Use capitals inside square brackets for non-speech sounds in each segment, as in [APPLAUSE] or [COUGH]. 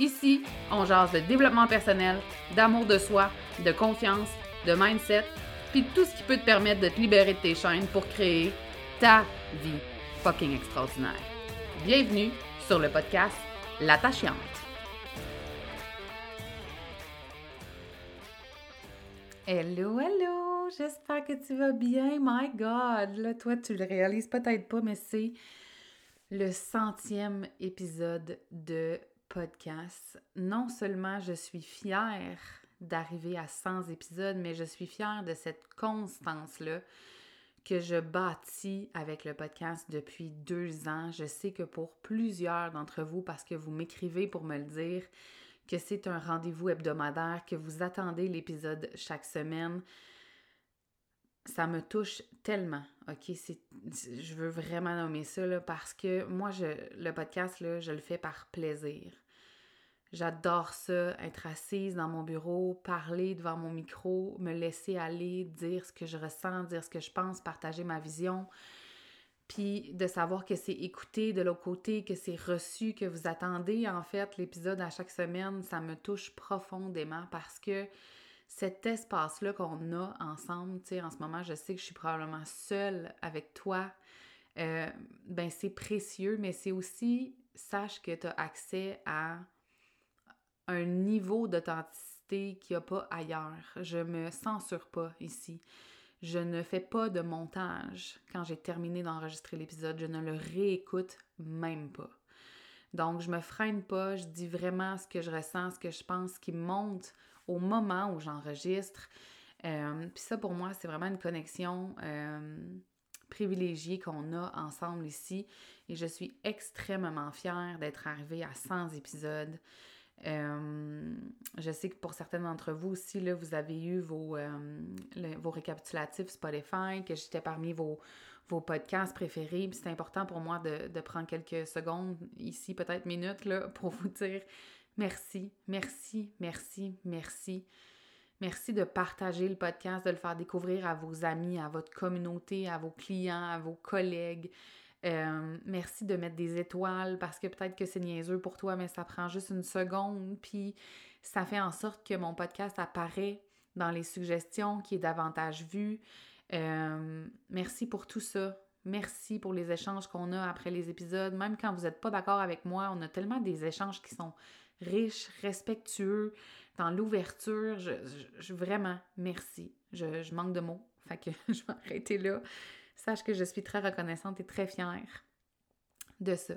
Ici, on jase de développement personnel, d'amour de soi, de confiance, de mindset, puis tout ce qui peut te permettre de te libérer de tes chaînes pour créer ta vie fucking extraordinaire. Bienvenue sur le podcast L'attachante. Hello, hello! J'espère que tu vas bien. My God! Là, toi, tu le réalises peut-être pas, mais c'est le centième épisode de podcast. Non seulement je suis fière d'arriver à 100 épisodes, mais je suis fière de cette constance-là que je bâtis avec le podcast depuis deux ans. Je sais que pour plusieurs d'entre vous, parce que vous m'écrivez pour me le dire, que c'est un rendez-vous hebdomadaire, que vous attendez l'épisode chaque semaine, ça me touche tellement, OK? Je veux vraiment nommer ça, parce que moi, je, le podcast, là, je le fais par plaisir. J'adore ça, être assise dans mon bureau, parler devant mon micro, me laisser aller, dire ce que je ressens, dire ce que je pense, partager ma vision. Puis de savoir que c'est écouté de l'autre côté, que c'est reçu, que vous attendez en fait l'épisode à chaque semaine, ça me touche profondément parce que cet espace-là qu'on a ensemble, tu sais, en ce moment, je sais que je suis probablement seule avec toi, euh, ben c'est précieux, mais c'est aussi, sache que tu as accès à un niveau d'authenticité qu'il n'y a pas ailleurs. Je me censure pas ici. Je ne fais pas de montage quand j'ai terminé d'enregistrer l'épisode. Je ne le réécoute même pas. Donc, je me freine pas, je dis vraiment ce que je ressens, ce que je pense qui monte au moment où j'enregistre. Euh, puis ça, pour moi, c'est vraiment une connexion euh, privilégiée qu'on a ensemble ici. Et je suis extrêmement fière d'être arrivée à 100 épisodes. Euh, je sais que pour certains d'entre vous aussi, là, vous avez eu vos, vos récapitulatifs Spotify, que j'étais parmi vos, vos podcasts préférés. c'est important pour moi de, de, prendre quelques secondes, ici peut-être minutes, là, pour vous dire merci, merci, merci, merci. Merci de partager le podcast, de le faire découvrir à vos amis, à votre communauté, à vos clients, à vos collègues. Euh, merci de mettre des étoiles parce que peut-être que c'est niaiseux pour toi, mais ça prend juste une seconde. Puis ça fait en sorte que mon podcast apparaît dans les suggestions, qui est davantage vu. Euh, merci pour tout ça. Merci pour les échanges qu'on a après les épisodes. Même quand vous n'êtes pas d'accord avec moi, on a tellement des échanges qui sont riches, respectueux, dans l'ouverture. Je, vraiment, merci. Je, manque de mots. Fait que [LAUGHS] je vais arrêter là. Sache que je suis très reconnaissante et très fière de ça.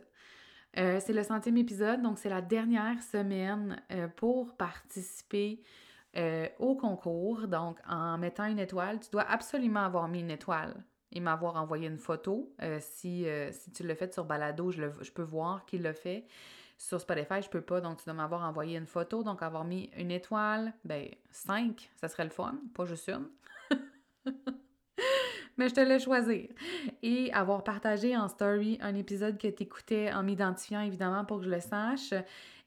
Euh, c'est le centième épisode, donc c'est la dernière semaine euh, pour participer euh, au concours. Donc, en mettant une étoile, tu dois absolument avoir mis une étoile et m'avoir envoyé une photo. si, tu l'as fait sur Balado, je, je peux voir qu'il l'a fait. Sur Spotify, je peux pas, donc tu dois m'avoir envoyé une photo. Donc, avoir mis une étoile, ben, cinq, ça serait le fun, pas juste une. [LAUGHS] mais je te laisse choisir. Et avoir partagé en story un épisode que tu écoutais en m'identifiant évidemment pour que je le sache.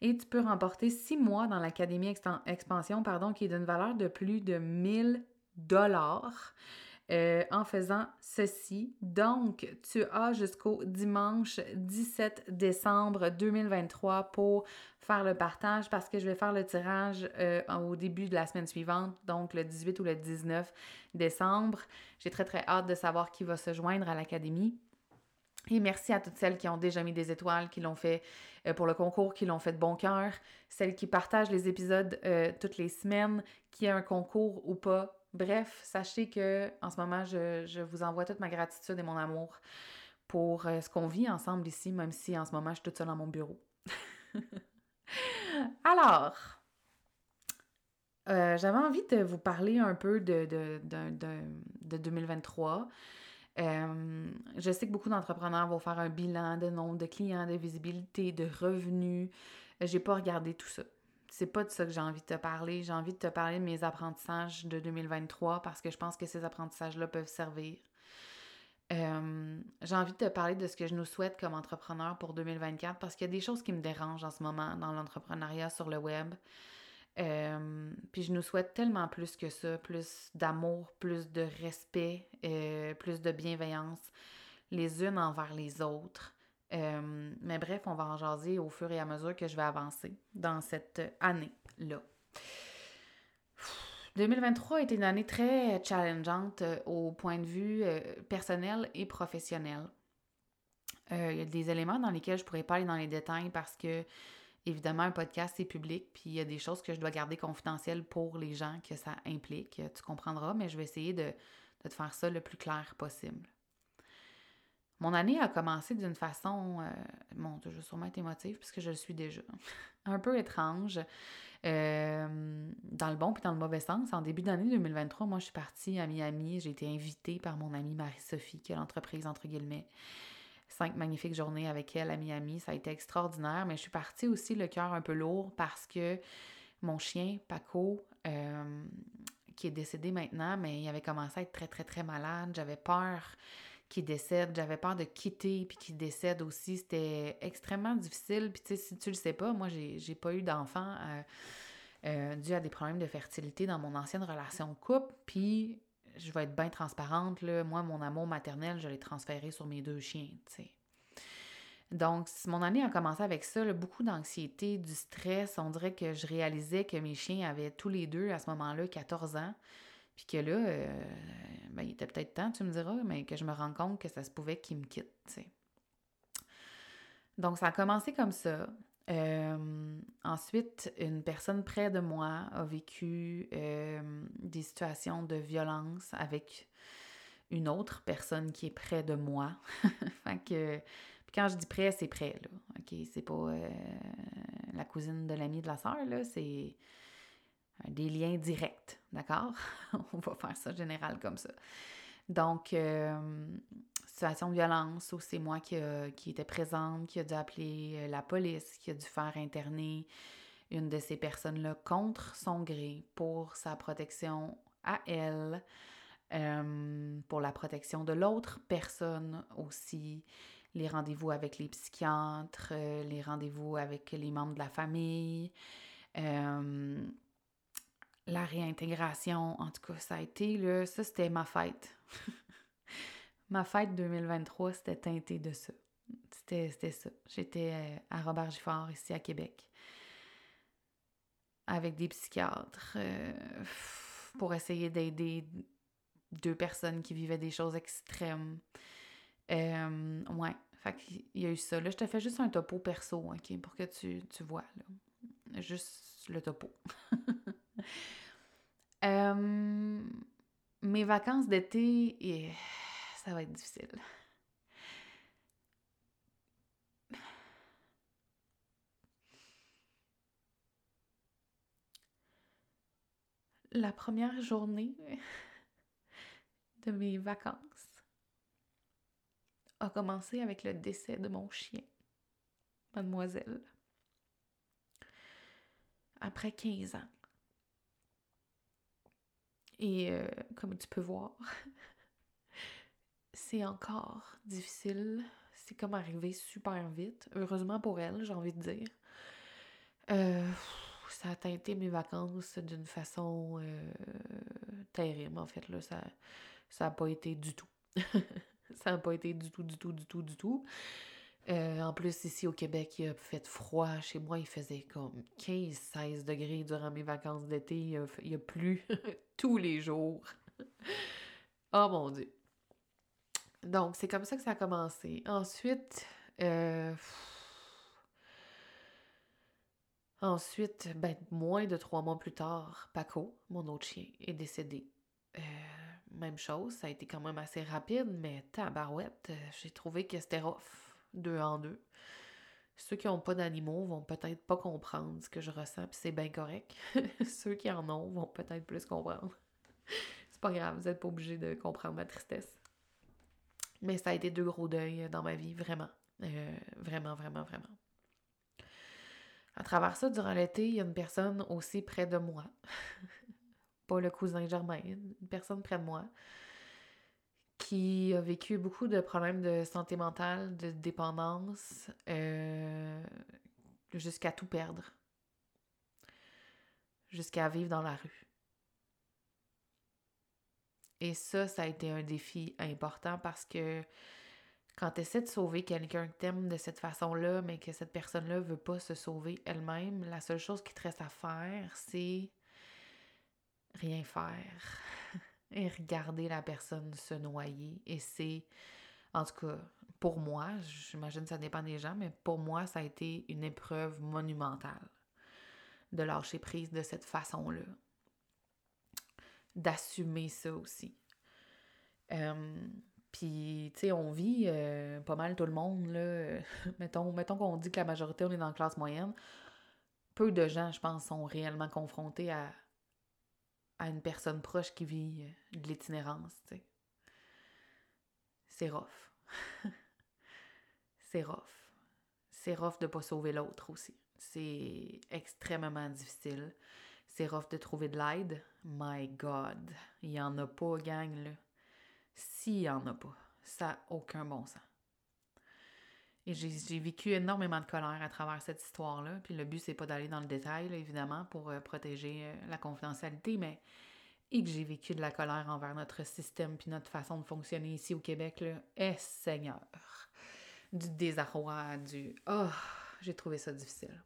Et tu peux remporter six mois dans l'Académie Expansion, pardon, qui est d'une valeur de plus de 1000 dollars. Euh, en faisant ceci. Donc, tu as jusqu'au dimanche 17 décembre 2023 pour faire le partage parce que je vais faire le tirage euh, au début de la semaine suivante, donc le 18 ou le 19 décembre. J'ai très très hâte de savoir qui va se joindre à l'Académie. Et merci à toutes celles qui ont déjà mis des étoiles, qui l'ont fait euh, pour le concours, qui l'ont fait de bon cœur, celles qui partagent les épisodes toutes les semaines, qui a un concours ou pas, Bref, sachez que en ce moment, je, vous envoie toute ma gratitude et mon amour pour euh, ce qu'on vit ensemble ici, même si en ce moment, je suis toute seule dans mon bureau. [LAUGHS] Alors, euh, j'avais envie de vous parler un peu de, de, de 2023. Euh, je sais que beaucoup d'entrepreneurs vont faire un bilan de nombre de clients, de visibilité, de revenus. J'ai pas regardé tout ça. C'est pas de ça que j'ai envie de te parler. J'ai envie de te parler de mes apprentissages de 2023 parce que je pense que ces apprentissages-là peuvent servir. Euh, j'ai envie de te parler de ce que je nous souhaite comme entrepreneur pour 2024 parce qu'il y a des choses qui me dérangent en ce moment dans l'entrepreneuriat sur le web. Euh, puis je nous souhaite tellement plus que ça, plus d'amour, plus de respect, euh, plus de bienveillance les unes envers les autres. Euh, mais bref, on va en jaser au fur et à mesure que je vais avancer dans cette année-là. 2023 a été une année très challengeante au point de vue personnel et professionnel. Il y a des éléments dans lesquels je ne pourrais pas aller dans les détails parce que Évidemment, un podcast, c'est public, puis il y a des choses que je dois garder confidentielles pour les gens que ça implique. Tu comprendras, mais je vais essayer de, te faire ça le plus clair possible. Mon année a commencé d'une façon, euh, bon, je vais sûrement être émotive puisque je le suis déjà, [LAUGHS] un peu étrange, euh, dans le bon puis dans le mauvais sens. En début d'année 2023, moi, je suis partie à Miami. J'ai été invitée par mon amie Marie-Sophie, qui est l'entreprise, entre guillemets, cinq magnifiques journées avec elle à Miami. Ça a été extraordinaire, mais je suis partie aussi le cœur un peu lourd parce que mon chien, Paco, euh, qui est décédé maintenant, mais il avait commencé à être très, très, très malade. J'avais peur qu'il décède. J'avais peur de quitter puis qu'il décède aussi. C'était extrêmement difficile. Puis tu sais, si tu le sais pas, moi, j'ai pas eu d'enfant euh, euh, dû à des problèmes de fertilité dans mon ancienne relation couple. Puis je vais être bien transparente, là. Moi, mon amour maternel, je l'ai transféré sur mes deux chiens, tu sais. Donc, mon année a commencé avec ça, beaucoup d'anxiété, du stress. On dirait que je réalisais que mes chiens avaient tous les deux, à ce moment-là, 14 ans. Puis que là, euh, ben, il était peut-être temps, tu me diras, mais que je me rends compte que ça se pouvait qu'ils me quittent, tu sais. Donc, ça a commencé comme ça. Euh, ensuite, une personne près de moi a vécu euh, des situations de violence avec une autre personne qui est près de moi. [LAUGHS] fait que, quand je dis près, c'est près, là. OK, c'est pas la cousine de l'ami de la sœur, là, c'est des liens directs, d'accord? [LAUGHS] On va faire ça général comme ça. Donc, situation de violence où c'est moi qui, qui était présente, qui a dû appeler euh, la police, qui a dû faire interner une de ces personnes-là contre son gré pour sa protection à elle, euh, pour la protection de l'autre personne aussi, les rendez-vous avec les psychiatres, euh, les rendez-vous avec les membres de la famille, la réintégration, en tout cas, ça a été, là, ça c'était ma fête. [LAUGHS] Ma fête 2023, c'était teinté de ça. C'était ça. J'étais euh, à Robert Gifford, ici à Québec, avec des psychiatres euh, pour essayer d'aider deux personnes qui vivaient des choses extrêmes. Euh, ouais, fait qu'il y a eu ça. Là, je te fais juste un topo perso, OK, pour que tu, tu vois, là. Juste le topo. [LAUGHS] mes vacances d'été ça va être difficile. La première journée de mes vacances a commencé avec le décès de mon chien, mademoiselle, après 15 ans. Et euh, comme tu peux voir, [LAUGHS] c'est encore difficile. C'est comme arrivé super vite. Heureusement pour elle, j'ai envie de dire. Euh, ça a teinté mes vacances d'une façon euh, terrible, en fait. Là. Ça n'a pas été du tout. [LAUGHS] ça n'a pas été du tout, du tout, du tout, du tout. Euh, en plus, ici au Québec, il a fait froid. Chez moi, il faisait comme 15-16 degrés durant mes vacances d'été. Il, il a plu [LAUGHS] tous les jours. [LAUGHS] oh mon Dieu. Donc, c'est comme ça que ça a commencé. Ensuite, euh, ensuite, ben, moins de trois mois plus tard, Paco, mon autre chien, est décédé. euh, même chose, ça a été quand même assez rapide, mais tabarouette, j'ai trouvé que c'était rough, deux en deux. Ceux qui n'ont pas d'animaux vont peut-être pas comprendre ce que je ressens, puis c'est bien correct. [LAUGHS] Ceux qui en ont vont peut-être plus comprendre. [LAUGHS] c'est pas grave, vous n'êtes pas obligé de comprendre ma tristesse. Mais ça a été deux gros deuils dans ma vie, vraiment. Euh, vraiment, vraiment, vraiment. À travers ça, durant l'été, il y a une personne aussi près de moi. [LAUGHS] pas le cousin Germain, une personne près de moi qui a vécu beaucoup de problèmes de santé mentale, de dépendance, euh, jusqu'à tout perdre, jusqu'à vivre dans la rue. Et ça, ça a été un défi important parce que quand tu essaies de sauver quelqu'un que t'aimes de cette façon-là, mais que cette personne-là veut pas se sauver elle-même, la seule chose qui te reste à faire, c'est rien faire et regarder la personne se noyer. Et c'est, en tout cas, pour moi, j'imagine que ça dépend des gens, mais pour moi, ça a été une épreuve monumentale de lâcher prise de cette façon-là. D'assumer ça aussi. Euh, puis, tu sais, on vit euh, pas mal tout le monde, là. [LAUGHS] mettons mettons qu'on dit que la majorité, on est dans la classe moyenne. Peu de gens, je pense, sont réellement confrontés à, à une personne proche qui vit euh, de l'itinérance. C'est rough. [LAUGHS] c'est rough. C'est rough de pas sauver l'autre aussi. C'est extrêmement difficile. C'est rough de trouver de l'aide. My God, il y en a pas, gang, là. S'il y en a pas, ça n'a aucun bon sens. Et j'ai vécu énormément de colère à travers cette histoire-là. Puis le but, c'est pas d'aller dans le détail, évidemment, pour euh, protéger euh, la confidentialité, mais et que j'ai vécu de la colère envers notre système puis notre façon de fonctionner ici au Québec, là, est Seigneur. Du désarroi, du oh, j'ai trouvé ça difficile.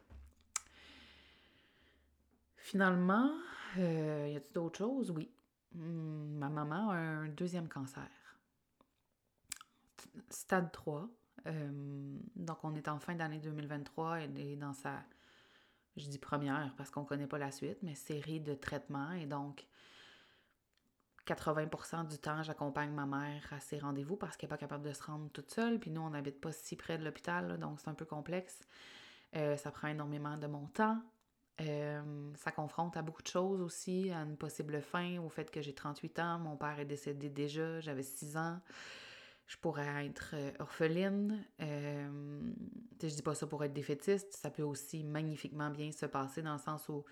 Finalement, euh, y a-t-il d'autres choses? Oui. Hmm, ma maman a un deuxième cancer. Stade 3. Euh, donc, on est en fin d'année 2023 et dans sa, je dis première parce qu'on ne connaît pas la suite, mais série de traitements. Et donc, 80% du temps, j'accompagne ma mère à ses rendez-vous parce qu'elle n'est pas capable de se rendre toute seule. Puis nous, on n'habite pas si près de l'hôpital, donc c'est un peu complexe. Euh, ça prend énormément de mon temps. Euh, ça confronte à beaucoup de choses aussi, à une possible fin, au fait que j'ai 38 ans, mon père est décédé déjà, j'avais 6 ans je pourrais être euh, orpheline. Euh, je dis pas ça pour être défaitiste, ça peut aussi magnifiquement bien se passer dans le sens où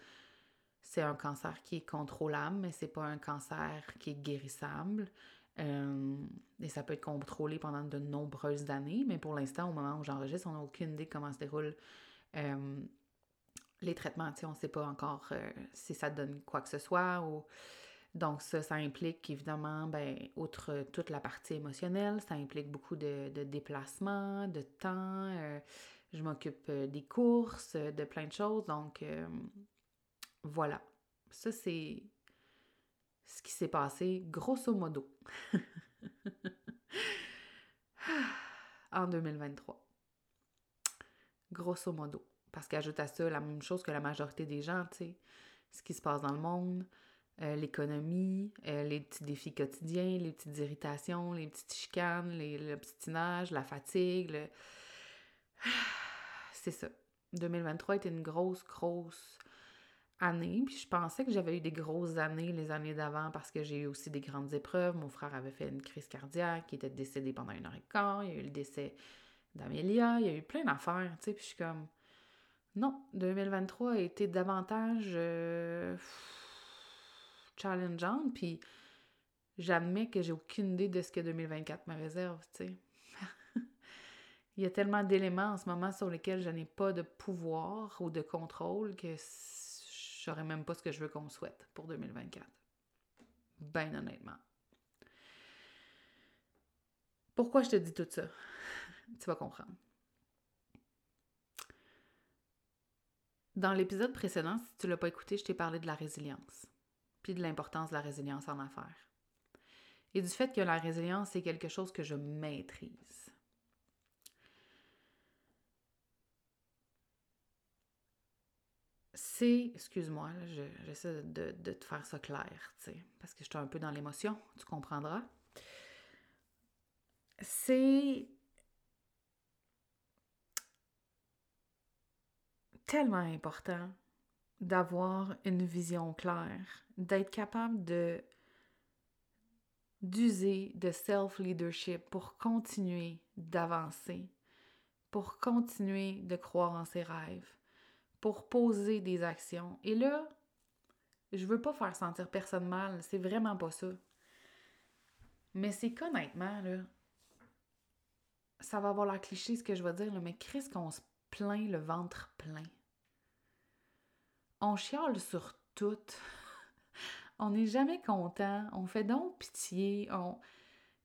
c'est un cancer qui est contrôlable, mais c'est pas un cancer qui est guérissable. Euh, et ça peut être contrôlé pendant de nombreuses années, mais pour l'instant, au moment où j'enregistre, on n'a aucune idée de comment se déroulent euh, les traitements. On ne sait pas encore si ça donne quoi que ce soit ou donc ça, ça implique évidemment, ben, outre toute la partie émotionnelle, ça implique beaucoup de, déplacements, de temps. Euh, je m'occupe euh, des courses, de plein de choses. Donc euh, voilà. Ça, c'est ce qui s'est passé grosso modo [LAUGHS] en 2023. Grosso modo. Parce qu'ajoute à ça la même chose que la majorité des gens, tu sais, ce qui se passe dans le monde, euh, l'économie, euh, les petits défis quotidiens, les petites irritations, les petites chicanes, les, le petit la fatigue. [SIGHS] C'est ça. 2023 était une grosse, grosse année. Puis je pensais que j'avais eu des grosses années les années d'avant parce que j'ai eu aussi des grandes épreuves. Mon frère avait fait une crise cardiaque, il était décédé pendant une heure et quart. Il y a eu le décès d'Amélia. Il y a eu plein d'affaires, tu sais. Puis je suis comme... Non, 2023 a été davantage... Euh, challengeante, puis j'admets que j'ai aucune idée de ce que 2024 me réserve, tu sais. [LAUGHS] Il y a tellement d'éléments en ce moment sur lesquels je n'ai pas de pouvoir ou de contrôle que je même pas ce que je veux qu'on souhaite pour 2024. Ben honnêtement. Pourquoi je te dis tout ça? [LAUGHS] tu vas comprendre. Dans l'épisode précédent, si tu ne l'as pas écouté, je t'ai parlé de la résilience de l'importance de la résilience en affaires. Et du fait que la résilience, c'est quelque chose que je maîtrise. c'est, excuse-moi, j'essaie de, de, te faire ça clair, parce que je suis un peu dans l'émotion, tu comprendras. C'est tellement important d'avoir une vision claire, d'être capable de d'user de self-leadership pour continuer d'avancer, pour continuer de croire en ses rêves, pour poser des actions. Et là, je veux pas faire sentir personne mal, c'est vraiment pas ça. Mais c'est qu'honnêtement, là, ça va avoir l'air cliché ce que je vais dire, là, mais Chris, qu'on se plaint le ventre plein. On chiale sur tout. On n'est jamais content. On fait donc pitié. On...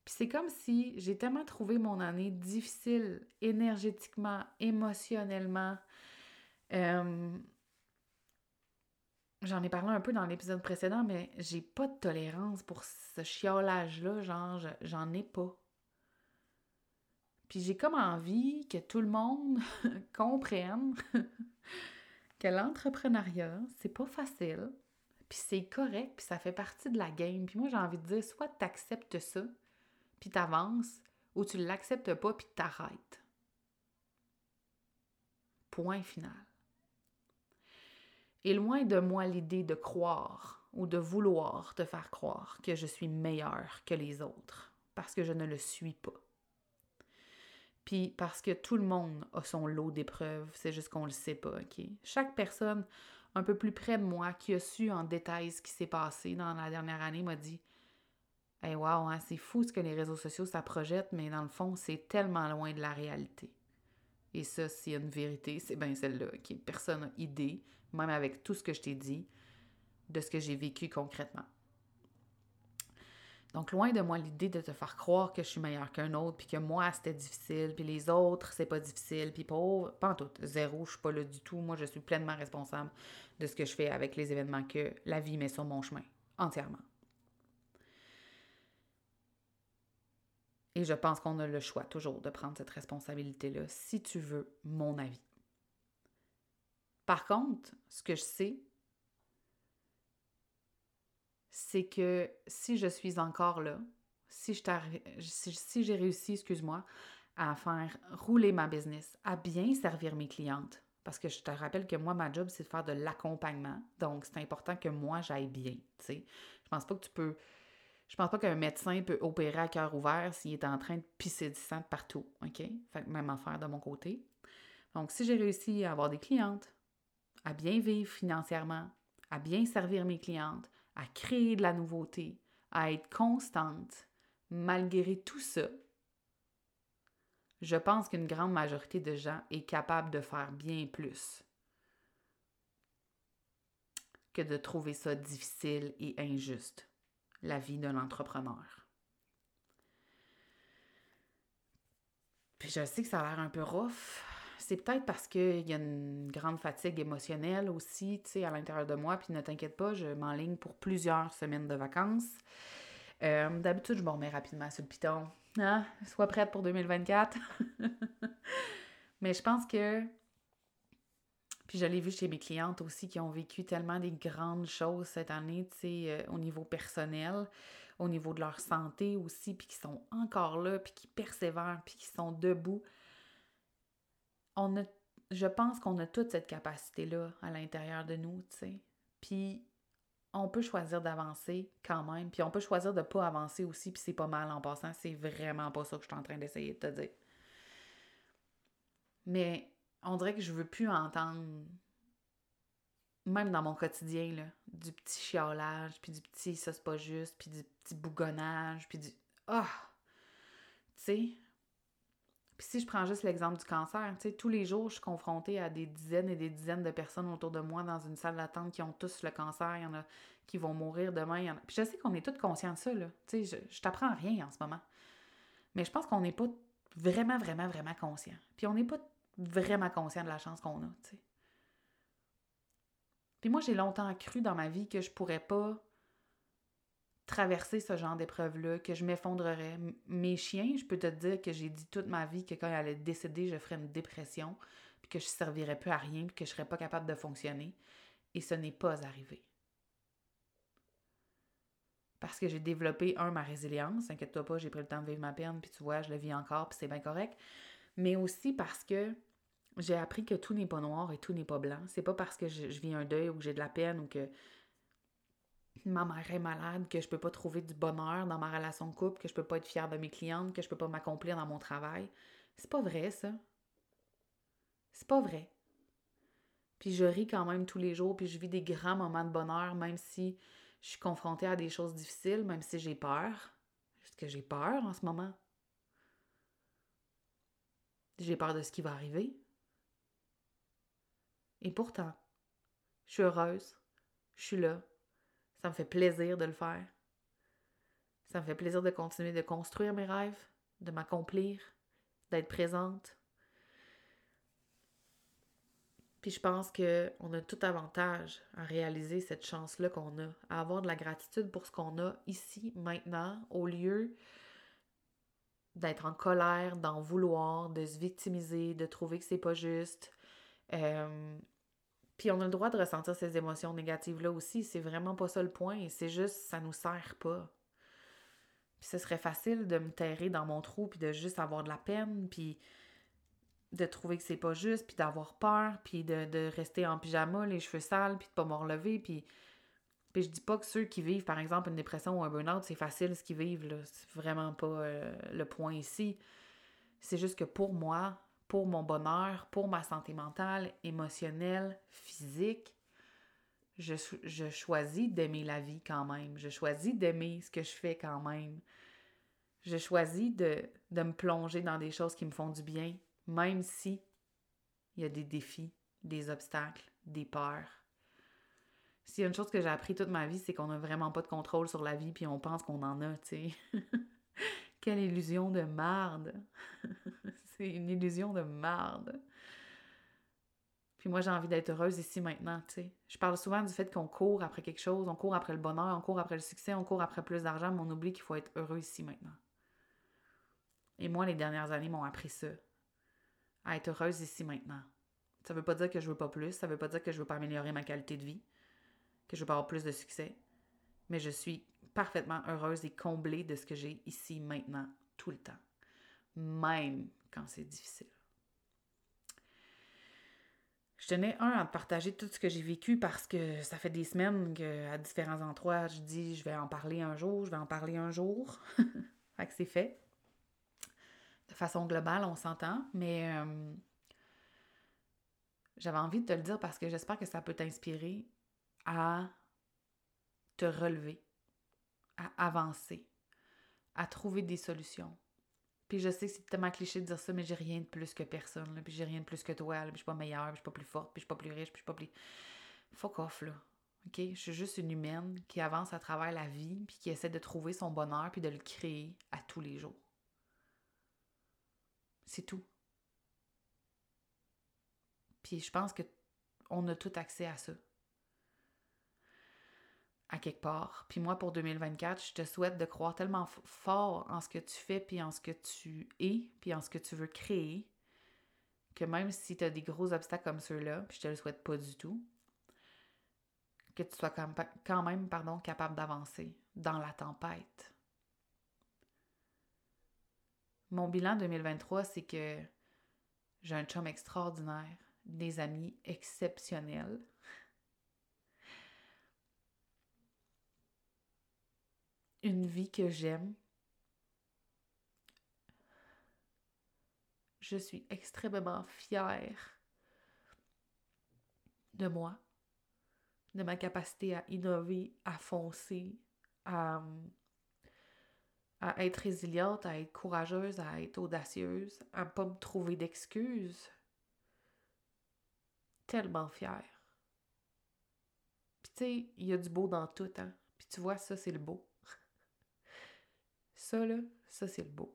Puis c'est comme si j'ai tellement trouvé mon année difficile énergétiquement, émotionnellement, euh, j'en ai parlé un peu dans l'épisode précédent, mais j'ai pas de tolérance pour ce chiolage-là, genre, j'en ai pas. Puis j'ai comme envie que tout le monde [LAUGHS] comprenne [LAUGHS] que l'entrepreneuriat, c'est pas facile, puis c'est correct, puis ça fait partie de la game. Puis moi, j'ai envie de dire, soit tu acceptes ça, puis t'avances, ou tu l'acceptes pas, puis t'arrêtes. Point final. Et loin de moi l'idée de croire ou de vouloir te faire croire que je suis meilleure que les autres, parce que je ne le suis pas. Puis parce que tout le monde a son lot d'épreuves, c'est juste qu'on le sait pas, OK? Chaque personne un peu plus près de moi qui a su en détail ce qui s'est passé dans la dernière année m'a dit Hey, wow, hein, c'est fou ce que les réseaux sociaux ça projette, mais dans le fond, c'est tellement loin de la réalité. Et ça, c'est une vérité, c'est bien celle-là, qui personne n'a idée, même avec tout ce que je t'ai dit, de ce que j'ai vécu concrètement. Donc, loin de moi l'idée de te faire croire que je suis meilleure qu'un autre, puis que moi, c'était difficile, puis les autres, c'est pas difficile, puis pauvre, pas en tout, zéro, je suis pas là du tout. Moi, je suis pleinement responsable de ce que je fais avec les événements que la vie met sur mon chemin, entièrement. Et je pense qu'on a le choix toujours de prendre cette responsabilité-là, si tu veux mon avis. Par contre, ce que je sais, c'est que si je suis encore là, si, si j'ai réussi, excuse-moi, à faire rouler ma business, à bien servir mes clientes, parce que je te rappelle que moi, ma job, c'est de faire de l'accompagnement. Donc, c'est important que moi, j'aille bien, sais. Je pense pas que tu peux... Je pense pas qu'un médecin peut opérer à cœur ouvert s'il est en train de pisser du sang partout, OK? Fait que même affaire de mon côté. Donc, si j'ai réussi à avoir des clientes, à bien vivre financièrement, à bien servir mes clientes, à créer de la nouveauté, à être constante, malgré tout ça, je pense qu'une grande majorité de gens est capable de faire bien plus que de trouver ça difficile et injuste, la vie d'un entrepreneur. Puis je sais que ça a l'air un peu rough, c'est peut-être parce qu'il y a une grande fatigue émotionnelle aussi, tu sais, à l'intérieur de moi. Puis ne t'inquiète pas, je m'enligne pour plusieurs semaines de vacances. Euh, d'habitude, je me remets rapidement sur le piton. Hein? Sois prête pour 2024. [LAUGHS] Mais je pense que. Puis je l'ai vu chez mes clientes aussi qui ont vécu tellement des grandes choses cette année, tu sais, euh, au niveau personnel, au niveau de leur santé aussi, puis qui sont encore là, puis qui persévèrent, puis qui sont debout on a, je pense qu'on a toute cette capacité-là à l'intérieur de nous, tu sais. Puis on peut choisir d'avancer quand même, puis on peut choisir de ne pas avancer aussi, puis c'est pas mal en passant. C'est vraiment pas ça que je suis en train d'essayer de te dire. Mais on dirait que je veux plus entendre, même dans mon quotidien, là, du petit chiolage, puis du petit ça c'est pas juste, puis du petit bougonnage, puis du ah! Tu sais, puis si je prends juste l'exemple du cancer, tu sais, tous les jours, je suis confrontée à des dizaines et des dizaines de personnes autour de moi dans une salle d'attente qui ont tous le cancer. Il y en a qui vont mourir demain. Puis je sais qu'on est tous conscients de ça, là. Tu sais, je, t'apprends rien en ce moment. Mais je pense qu'on n'est pas vraiment, vraiment, vraiment conscient. Puis on n'est pas vraiment conscient de la chance qu'on a, tu sais. Puis moi, j'ai longtemps cru dans ma vie que je pourrais pas traverser ce genre d'épreuve-là, que je m'effondrerais. Mes chiens, je peux te dire que j'ai dit toute ma vie que quand elle allait décéder, je ferais une dépression, puis que je ne servirais plus à rien, puis que je ne serais pas capable de fonctionner. Et ce n'est pas arrivé. Parce que j'ai développé, un, ma résilience, inquiète-toi pas, j'ai pris le temps de vivre ma peine, puis tu vois, je le vis encore, puis c'est bien correct. Mais aussi parce que j'ai appris que tout n'est pas noir et tout n'est pas blanc. C'est pas parce que je, vis un deuil ou que j'ai de la peine ou que ma mère est malade, que je peux pas trouver du bonheur dans ma relation de couple, que je peux pas être fière de mes clientes, que je peux pas m'accomplir dans mon travail. C'est pas vrai, ça. C'est pas vrai. Puis je ris quand même tous les jours, puis je vis des grands moments de bonheur, même si je suis confrontée à des choses difficiles, même si j'ai peur. Est-ce que j'ai peur en ce moment? J'ai peur de ce qui va arriver. Et pourtant, je suis heureuse, je suis là, ça me fait plaisir de le faire. Ça me fait plaisir de continuer de construire mes rêves, de m'accomplir, d'être présente. Puis je pense qu'on a tout avantage à réaliser cette chance-là qu'on a, à avoir de la gratitude pour ce qu'on a ici, maintenant, au lieu d'être en colère, d'en vouloir, de se victimiser, de trouver que c'est pas juste. Euh, puis on a le droit de ressentir ces émotions négatives-là aussi. C'est vraiment pas ça le point. C'est juste, ça nous sert pas. Puis ce serait facile de me terrer dans mon trou, puis de juste avoir de la peine, puis de trouver que c'est pas juste, puis d'avoir peur, puis de, rester en pyjama, les cheveux sales, puis de pas me relever, puis... Puis je dis pas que ceux qui vivent, par exemple, une dépression ou un burn-out, c'est facile ce qu'ils vivent. C'est vraiment pas euh, le point ici. C'est juste que pour moi, pour mon bonheur, pour ma santé mentale, émotionnelle, physique, je, choisis d'aimer la vie quand même. Je choisis d'aimer ce que je fais quand même. Je choisis de, de me plonger dans des choses qui me font du bien, même si il y a des défis, des obstacles, des peurs. S'il y a une chose que j'ai appris toute ma vie, c'est qu'on n'a vraiment pas de contrôle sur la vie, puis on pense qu'on en a, tu sais. [LAUGHS] Quelle illusion de marde! [LAUGHS] c'est une illusion de marde. Puis moi, j'ai envie d'être heureuse ici maintenant, tu sais. Je parle souvent du fait qu'on court après quelque chose, on court après le bonheur, on court après le succès, on court après plus d'argent, mais on oublie qu'il faut être heureux ici maintenant. Et moi, les dernières années m'ont appris ça. À être heureuse ici maintenant. Ça veut pas dire que je veux pas plus, ça veut pas dire que je veux pas améliorer ma qualité de vie, que je veux pas avoir plus de succès, mais je suis parfaitement heureuse et comblée de ce que j'ai ici maintenant, tout le temps, même quand c'est difficile. Je tenais, un, à te partager tout ce que j'ai vécu parce que ça fait des semaines qu'à différents endroits, je dis je vais en parler un jour, je vais en parler un jour. [LAUGHS] fait que c'est fait. De façon globale, on s'entend, mais euh, j'avais envie de te le dire parce que j'espère que ça peut t'inspirer à te relever, à avancer, à trouver des solutions. Puis je sais que c'est tellement cliché de dire ça, mais j'ai rien de plus que personne, là, puis j'ai rien de plus que toi, puis je suis pas meilleure, puis je suis pas plus forte, puis je suis pas plus riche, puis je suis pas plus... Fuck off, là. OK? Je suis juste une humaine qui avance à travers la vie, puis qui essaie de trouver son bonheur, puis de le créer à tous les jours. C'est tout. Puis je pense que on a tout accès à ça à quelque part. Puis moi, pour 2024, je te souhaite de croire tellement fort en ce que tu fais, puis en ce que tu es, puis en ce que tu veux créer, que même si tu as des gros obstacles comme ceux-là, puis je te le souhaite pas du tout, que tu sois quand même pardon, capable d'avancer dans la tempête. Mon bilan 2023, c'est que j'ai un chum extraordinaire, des amis exceptionnels, une vie que j'aime. Je suis extrêmement fière de moi, de ma capacité à innover, à foncer, à, être résiliente, à être courageuse, à être audacieuse, à ne pas me trouver d'excuses. Tellement fière. Puis tu sais, il y a du beau dans tout, hein. Puis tu vois, ça, c'est le beau. Ça, là, ça, c'est le beau.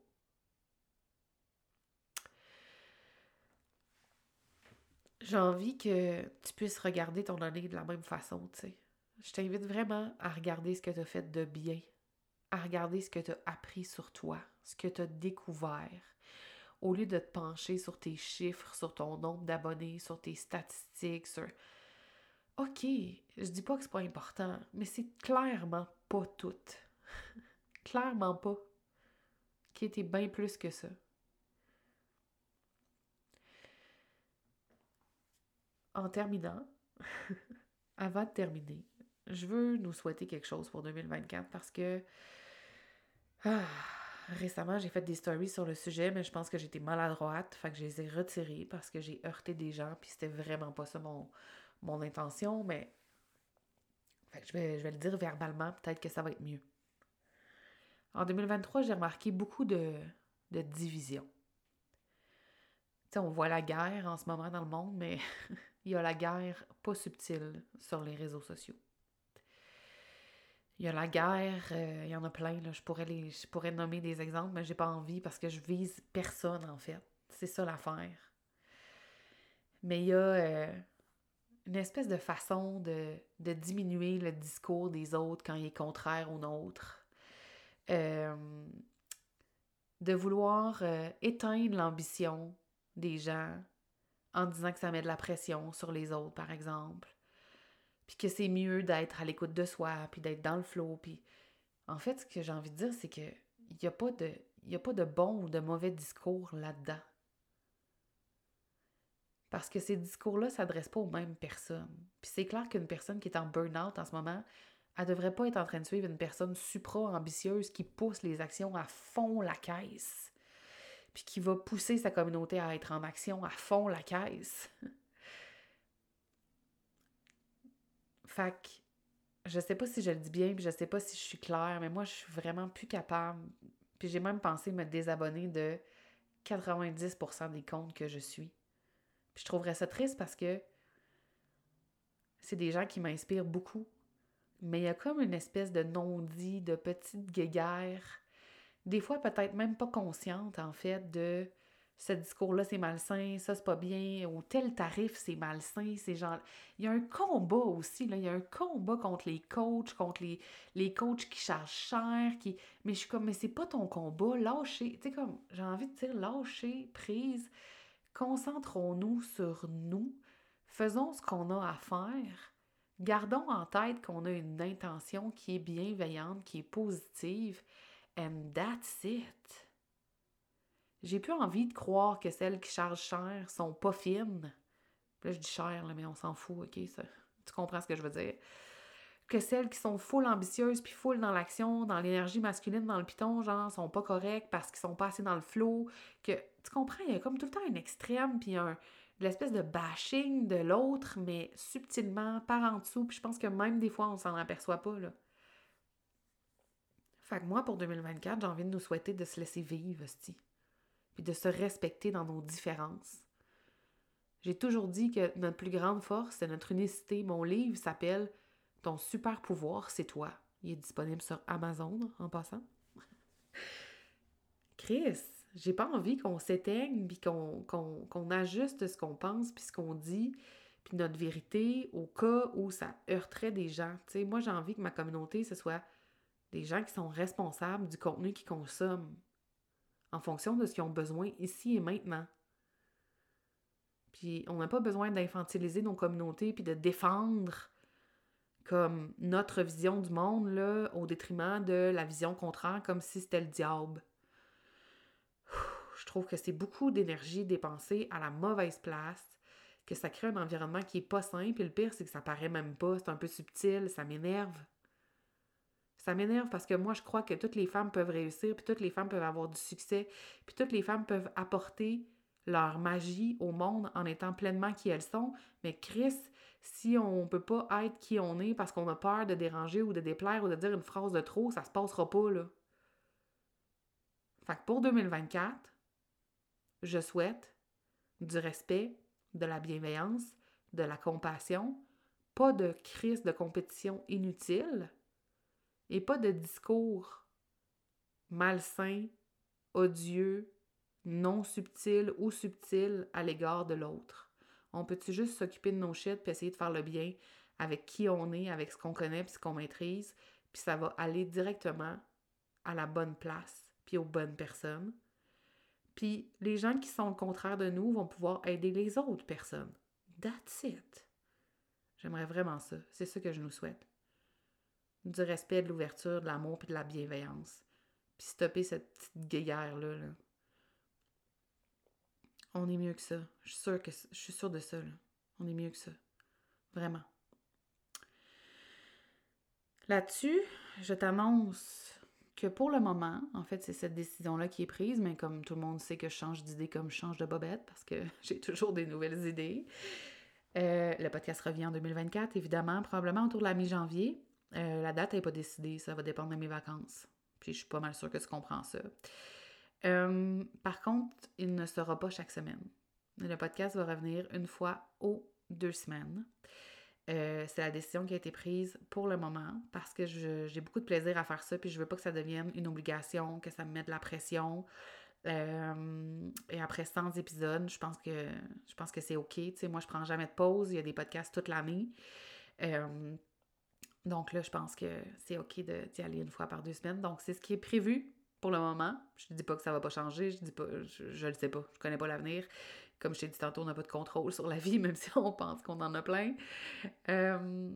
J'ai envie que tu puisses regarder ton année de la même façon, tu sais. Je t'invite vraiment à regarder ce que tu as fait de bien, à regarder ce que tu as appris sur toi, ce que tu as découvert, au lieu de te pencher sur tes chiffres, sur ton nombre d'abonnés, sur tes statistiques, sur OK, je dis pas que c'est pas important, mais c'est clairement pas tout. [LAUGHS] clairement pas. Qui était bien plus que ça. En terminant, [LAUGHS] avant de terminer, je veux nous souhaiter quelque chose pour 2024 parce que ah, récemment, j'ai fait des stories sur le sujet, mais je pense que j'étais maladroite, fait que je les ai retirées parce que j'ai heurté des gens, puis c'était vraiment pas ça mon, mon intention, mais je, vais, je vais le dire verbalement, peut-être que ça va être mieux. En 2023, j'ai remarqué beaucoup de, de divisions. on voit la guerre en ce moment dans le monde, mais [LAUGHS] il y a la guerre pas subtile sur les réseaux sociaux. Il y a la guerre, euh, il y en a plein, là. Je, pourrais les, je pourrais nommer des exemples, mais j'ai pas envie parce que je vise personne, en fait. C'est ça l'affaire. Mais il y a euh, une espèce de façon de, de, diminuer le discours des autres quand il est contraire au nôtre. Euh, de vouloir éteindre l'ambition des gens en disant que ça met de la pression sur les autres, par exemple puis que c'est mieux d'être à l'écoute de soi, puis d'être dans le flow, puis en fait, ce que j'ai envie de dire, c'est que il n'y a, pas de, a pas de bon ou de mauvais discours là-dedans. Parce que ces discours-là ne s'adressent pas aux mêmes personnes. Puis c'est clair qu'une personne qui est en burn-out en ce moment, elle devrait pas être en train de suivre une personne supra-ambitieuse qui pousse les actions à fond la caisse. Puis qui va pousser sa communauté à être en action à fond la caisse. [LAUGHS] Que je sais pas si je le dis bien, puis je sais pas si je suis claire, mais moi, je suis vraiment plus capable. Puis j'ai même pensé me désabonner de 90% des comptes que je suis. Puis je trouverais ça triste parce que c'est des gens qui m'inspirent beaucoup. Mais il y a comme une espèce de non-dit, de petite guéguerre, des fois peut-être même pas consciente en fait de ce discours-là, c'est malsain, ça, c'est pas bien, ou tel tarif, c'est malsain, c'est genre... Il y a un combat aussi, là, il y a un combat contre les coachs, contre les, les coachs qui chargent cher, qui... Mais je suis comme, mais c'est pas ton combat, lâchez, tu sais, comme, j'ai envie de dire, lâchez, prise, concentrons-nous sur nous, faisons ce qu'on a à faire, gardons en tête qu'on a une intention qui est bienveillante, qui est positive, and that's it. J'ai plus envie de croire que celles qui chargent cher sont pas fines. Là, je dis cher, mais on s'en fout, OK? Ça, tu comprends ce que je veux dire? Que celles qui sont full ambitieuses, puis full dans l'action, dans l'énergie masculine, dans le piton, genre, sont pas correctes parce qu'ils sont pas assez dans le flow. Que, comprends? Il y a comme tout le temps un extrême, puis un, l'espèce de bashing de l'autre, mais subtilement, par en dessous. Puis je pense que même des fois, on s'en aperçoit pas, là. Fait que moi, pour 2024, j'ai envie de nous souhaiter de se laisser vivre, hostie puis de se respecter dans nos différences. J'ai toujours dit que notre plus grande force, c'est notre unicité. Mon livre s'appelle Ton super pouvoir, c'est toi. Il est disponible sur Amazon en passant. Chris, j'ai pas envie qu'on s'éteigne puis qu'on ajuste ce qu'on pense puis ce qu'on dit puis notre vérité au cas où ça heurterait des gens. Moi, j'ai envie que ma communauté, ce soit des gens qui sont responsables du contenu qu'ils consomment en fonction de ce qu'ils ont besoin ici et maintenant. Puis on n'a pas besoin d'infantiliser nos communautés puis de défendre comme notre vision du monde là, au détriment de la vision contraire comme si c'était le diable. Je trouve que c'est beaucoup d'énergie dépensée à la mauvaise place, que ça crée un environnement qui est pas simple. Et le pire, c'est que ça paraît même pas, c'est un peu subtil, ça m'énerve. Ça m'énerve parce que moi, je crois que toutes les femmes peuvent réussir, puis toutes les femmes peuvent avoir du succès, puis toutes les femmes peuvent apporter leur magie au monde en étant pleinement qui elles sont. Mais Chris, si on peut pas être qui on est parce qu'on a peur de déranger ou de déplaire ou de dire une phrase de trop, ça se passera pas, là. Fait que pour 2024, je souhaite du respect, de la bienveillance, de la compassion, pas de crise de compétition inutile, et pas de discours malsain, odieux, non subtil ou subtil à l'égard de l'autre. On peut-tu juste s'occuper de nos shit puis essayer de faire le bien avec qui on est, avec ce qu'on connaît puis ce qu'on maîtrise, puis ça va aller directement à la bonne place puis aux bonnes personnes? Puis les gens qui sont le contraire de nous vont pouvoir aider les autres personnes. That's it. J'aimerais vraiment ça. C'est ça que je nous souhaite. Du respect, de l'ouverture, de l'amour puis de la bienveillance. Puis stopper cette petite guéguerre-là. Là. On est mieux que ça. Je suis sûre, de ça. On est mieux que ça. Vraiment. Là-dessus, je t'annonce que pour le moment, en fait, c'est cette décision-là qui est prise, mais comme tout le monde sait que je change d'idée comme je change de bobette, parce que [LAUGHS] j'ai toujours des nouvelles idées. Euh, le podcast revient en 2024, évidemment, probablement autour de la mi-janvier. Euh, la date n'est pas décidée, ça va dépendre de mes vacances. Puis je suis pas mal sûre que tu comprends ça. Euh, par contre, il ne sera pas chaque semaine. Le podcast va revenir une fois aux deux semaines. Euh, c'est la décision qui a été prise pour le moment parce que j'ai beaucoup de plaisir à faire ça, puis je veux pas que ça devienne une obligation, que ça me mette de la pression. Euh, et après 100 épisodes, je pense que je pense que c'est OK. Moi, je prends jamais de pause. Il y a des podcasts toute l'année. Euh, donc là, je pense que c'est OK d'y aller une fois par deux semaines. Donc, c'est ce qui est prévu pour le moment. Je ne dis pas que ça va pas changer. Je dis pas, je, ne le sais pas. Je connais pas l'avenir. Comme je t'ai dit tantôt, on n'a pas de contrôle sur la vie, [LAUGHS] même si on pense qu'on en a plein. Euh,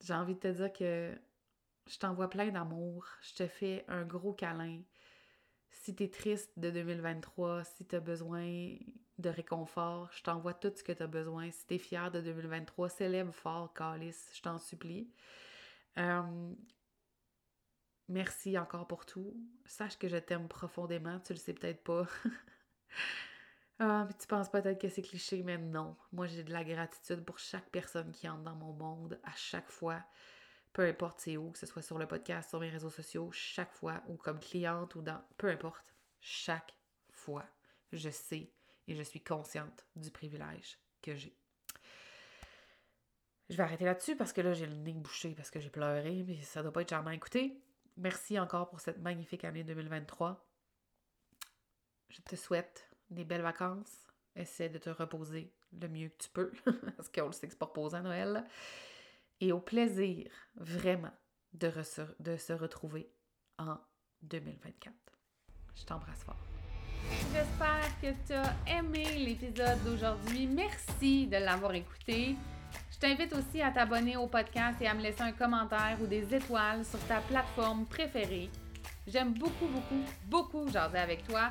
j'ai envie de te dire que je t'envoie plein d'amour. Je te fais un gros câlin. Si tu es triste de 2023, si tu as besoin de réconfort, je t'envoie tout ce que tu as besoin. Si tu es fier de 2023, célèbre fort, Calice, je t'en supplie. Euh, merci encore pour tout. Sache que je t'aime profondément, tu le sais peut-être pas. [LAUGHS] Ah, mais tu penses peut-être que c'est cliché, mais non. Moi, j'ai de la gratitude pour chaque personne qui entre dans mon monde à chaque fois. Peu importe c'est où, que ce soit sur le podcast, sur mes réseaux sociaux, chaque fois, ou comme cliente, ou dans. Peu importe. Chaque fois, je sais et je suis consciente du privilège que j'ai. Je vais arrêter là-dessus parce que là, j'ai le nez bouché parce que j'ai pleuré, mais ça doit pas être charmant à écouter. Merci encore pour cette magnifique année 2023. Je te souhaite des belles vacances. Essaie de te reposer le mieux que tu peux, [LAUGHS] parce qu'on le sait que c'est pas reposant Noël. Et au plaisir, vraiment, de, de se retrouver en 2024. Je t'embrasse fort. J'espère que tu as aimé l'épisode d'aujourd'hui. Merci de l'avoir écouté. Je t'invite aussi à t'abonner au podcast et à me laisser un commentaire ou des étoiles sur ta plateforme préférée. J'aime beaucoup, beaucoup, beaucoup jaser avec toi.